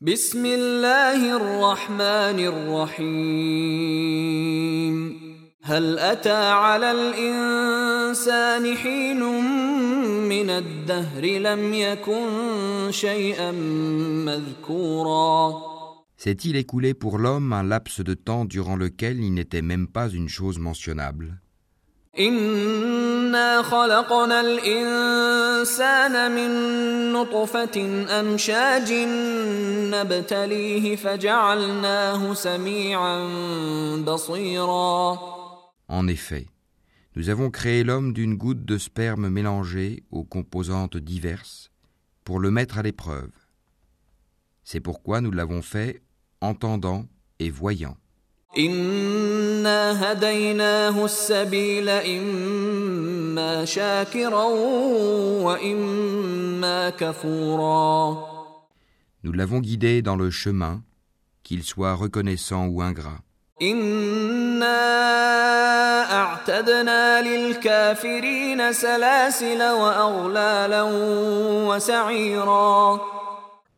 بسم الله الرحمن الرحيم هل أتى على الإنسان حين من الدهر لم يكن شيئا مذكورا S'est-il écoulé pour l'homme un laps de temps durant lequel il n'était même pas une chose mentionnable إنا خلقنا الإنسان من نطفة أمشاج نبتليه فجعلناه سميعا بصيرا En effet, nous avons créé l'homme d'une goutte de sperme mélangée aux composantes diverses pour le mettre à l'épreuve. C'est pourquoi nous l'avons fait entendant et voyant. إنا هديناه السبيل إما شاكرا وإما كفورا Nous l'avons guidé dans le chemin, qu'il soit reconnaissant ou ingrat. إنا أعتدنا للكافرين سلاسل وأغلالا وسعيرا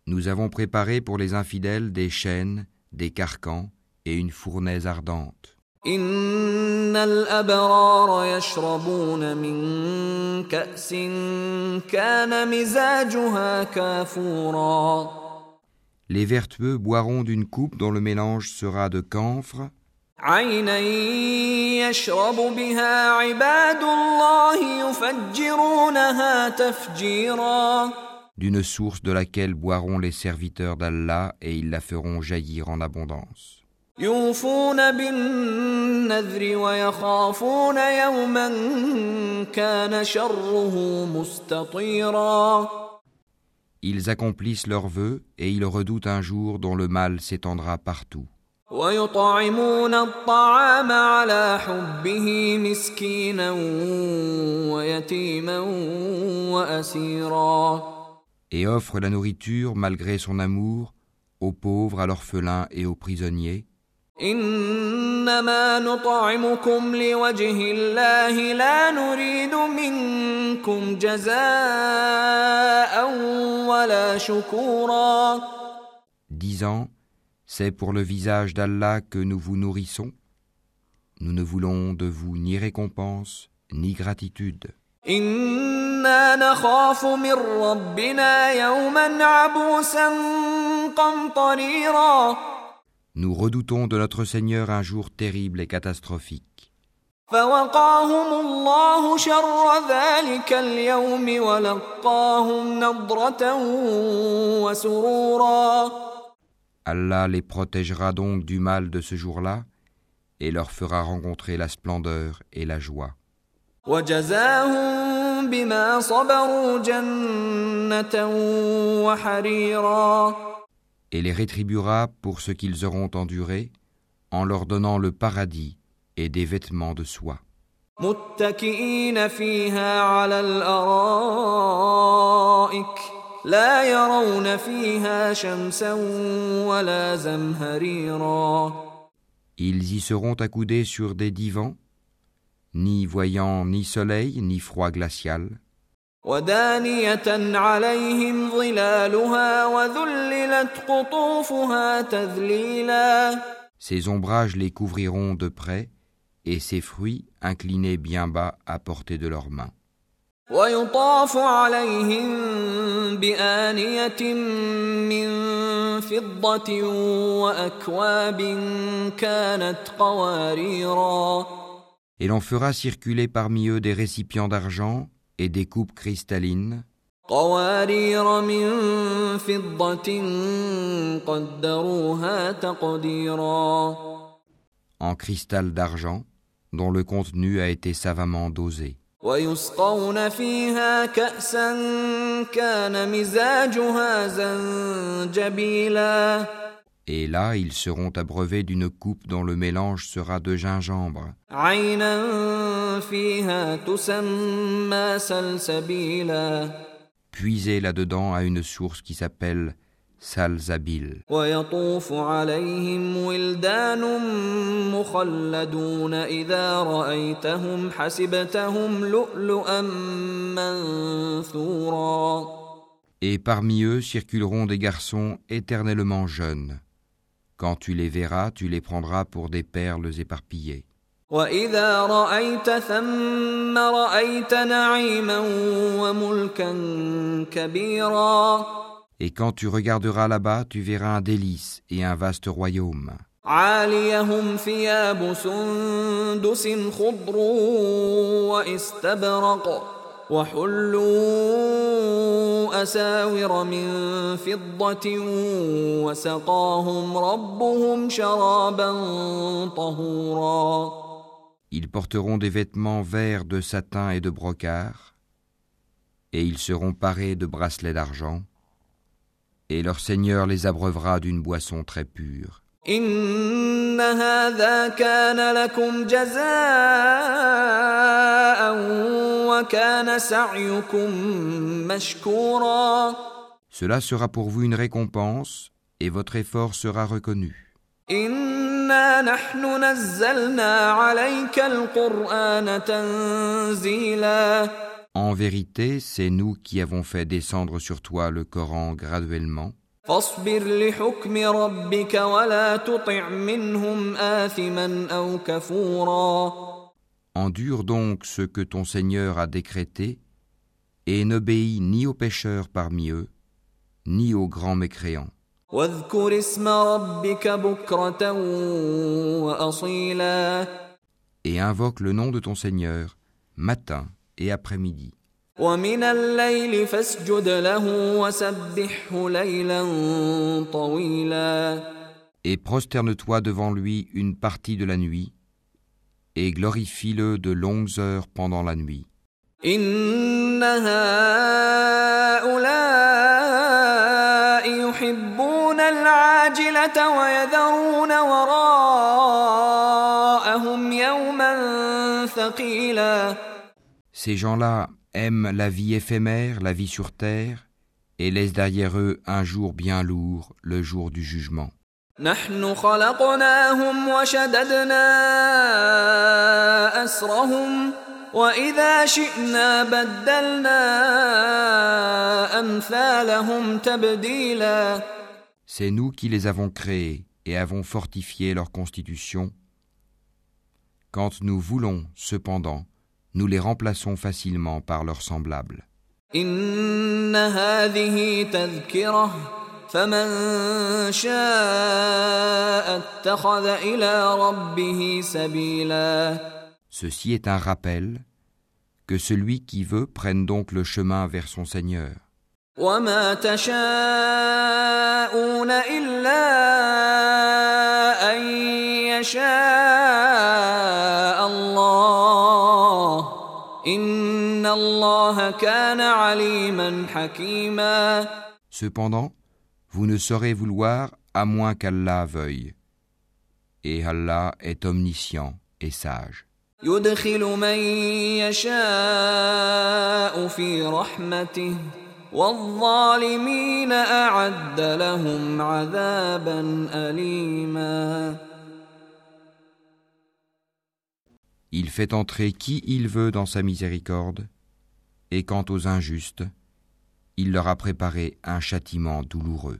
Nous avons préparé pour les infidèles des chaînes, des carcans et une fournaise ardente. إن الأبرار يشربون من كأس كان مزاجها كافورا Les vertueux boiront d'une coupe dont le mélange sera de camphre, عينا يشرب بها عباد الله يفجرونها تفجيرا d'une source de laquelle boiront les serviteurs d'Allah et ils la feront jaillir en abondance. يوفون بالنذر ويخافون يوما كان شره مستطيرا Ils accomplissent leurs vœux et ils redoutent un jour dont le mal s'étendra partout. ويطعمون الطعام على حبه مسكينا ويتيما واسيرا Et offrent la nourriture malgré son amour aux pauvres, à l'orphelin et aux prisonniers. انما نطعمكم لوجه الله لا نريد منكم جزاء ولا شكورا disant C'est pour le visage d'Allah que nous vous nourrissons. Nous ne voulons de vous ni récompense, ni gratitude. انا نخاف من ربنا يوما عبوسا قمطريرا Nous redoutons de notre Seigneur un jour terrible et catastrophique. Allah les protégera donc du mal de ce jour-là et leur fera rencontrer la splendeur et la joie وجزاهم بما صبروا جنة وحريرا Et les rétribuera pour ce qu'ils auront enduré en leur donnant le paradis et des vêtements de soie. متكئين فيها على الأرائك لا يرون فيها شمسا ولا زمهريرا Ils y seront accoudés sur des divans, ni voyant ni soleil ni froid glacial, ودانية عليهم ظلالها وذللت قطوفها تذليلا Ses ombrages les couvriront de près, et ses fruits inclinés bien bas à portée de leurs mains. ويطاف عليهم بآنية من فضة وأكواب كانت قواريرا Et l'on fera circuler parmi eux des récipients d'argent et des coupes cristallines. En cristal d'argent, dont le contenu a été savamment dosé. ويسقون فيها كأسا كان مزاجها زنجبيلا Et là, ils seront abreuvés d'une coupe dont le mélange sera de gingembre, عينا فيها تسمى سلسبيلا puisés là-dedans à une source qui s'appelle Salzabil. ويطوف عليهم ولدان مخلدون إذا رأيتهم حسبتهم لؤلؤا منثورا Et parmi eux circuleront des garçons éternellement jeunes. Quand tu les verras, tu les prendras pour des perles éparpillées. وإذا رأيت ثم رأيت نعيما وملكا كبيرا Et quand tu regarderas là-bas, tu verras un délice et un vaste royaume. عاليهم ثياب سندس خضر واستبرق وحلوا أساور من فضة وسقاهم ربهم شرابا طهورا Ils porteront des vêtements verts de satin et de brocart, et ils seront parés de bracelets d'argent, et leur Seigneur les abreuvera d'une boisson très pure. إن هذا كان لكم جزاء وكان سعيكم مشكورا Cela sera pour vous une récompense, et votre effort sera reconnu. إنا نحن نزلنا عليك القرآن تنزيلا En vérité, c'est nous qui avons fait descendre sur toi le Coran graduellement. فاصبر لحكم ربك ولا تطع منهم آثما أو كفورا Endure donc ce que ton Seigneur a décrété, et n'obéis ni aux pécheurs parmi eux, ni aux grands mécréants. واذكر اسم ربك بكرة وأصيلا Et invoque le nom de ton Seigneur, matin et après-midi. ومن الليل فاسجد له وسبحه ليلا طويلا Et prosterne-toi devant lui une partie de la nuit, et glorifie-le de longues heures pendant la nuit. إن هؤلاء يحبون العاجلة ويذرون وراءهم يوما ثقيلا Ces gens-là aiment la vie éphémère, la vie sur terre, et laissent derrière eux un jour bien lourd, le jour du jugement. نحن خلقناهم وشددنا أسرهم وإذا شئنا بدلنا أمثالهم تبديلا C'est nous qui les avons créés et avons fortifié leur constitution. Quand nous voulons, cependant, nous les remplaçons facilement par leurs semblables. إن هذه تذكرة فمن شاء اتخذ إلى ربه سبيلا Ceci est un rappel que celui qui veut prenne donc le chemin vers son Seigneur. وما تشاءون إلا أن يشاء Cependant, vous ne saurez vouloir à moins qu'Allah veuille. Et Allah est omniscient et sage. Il fait entrer qui il veut dans sa miséricorde, et quant aux injustes, il leur a préparé un châtiment douloureux.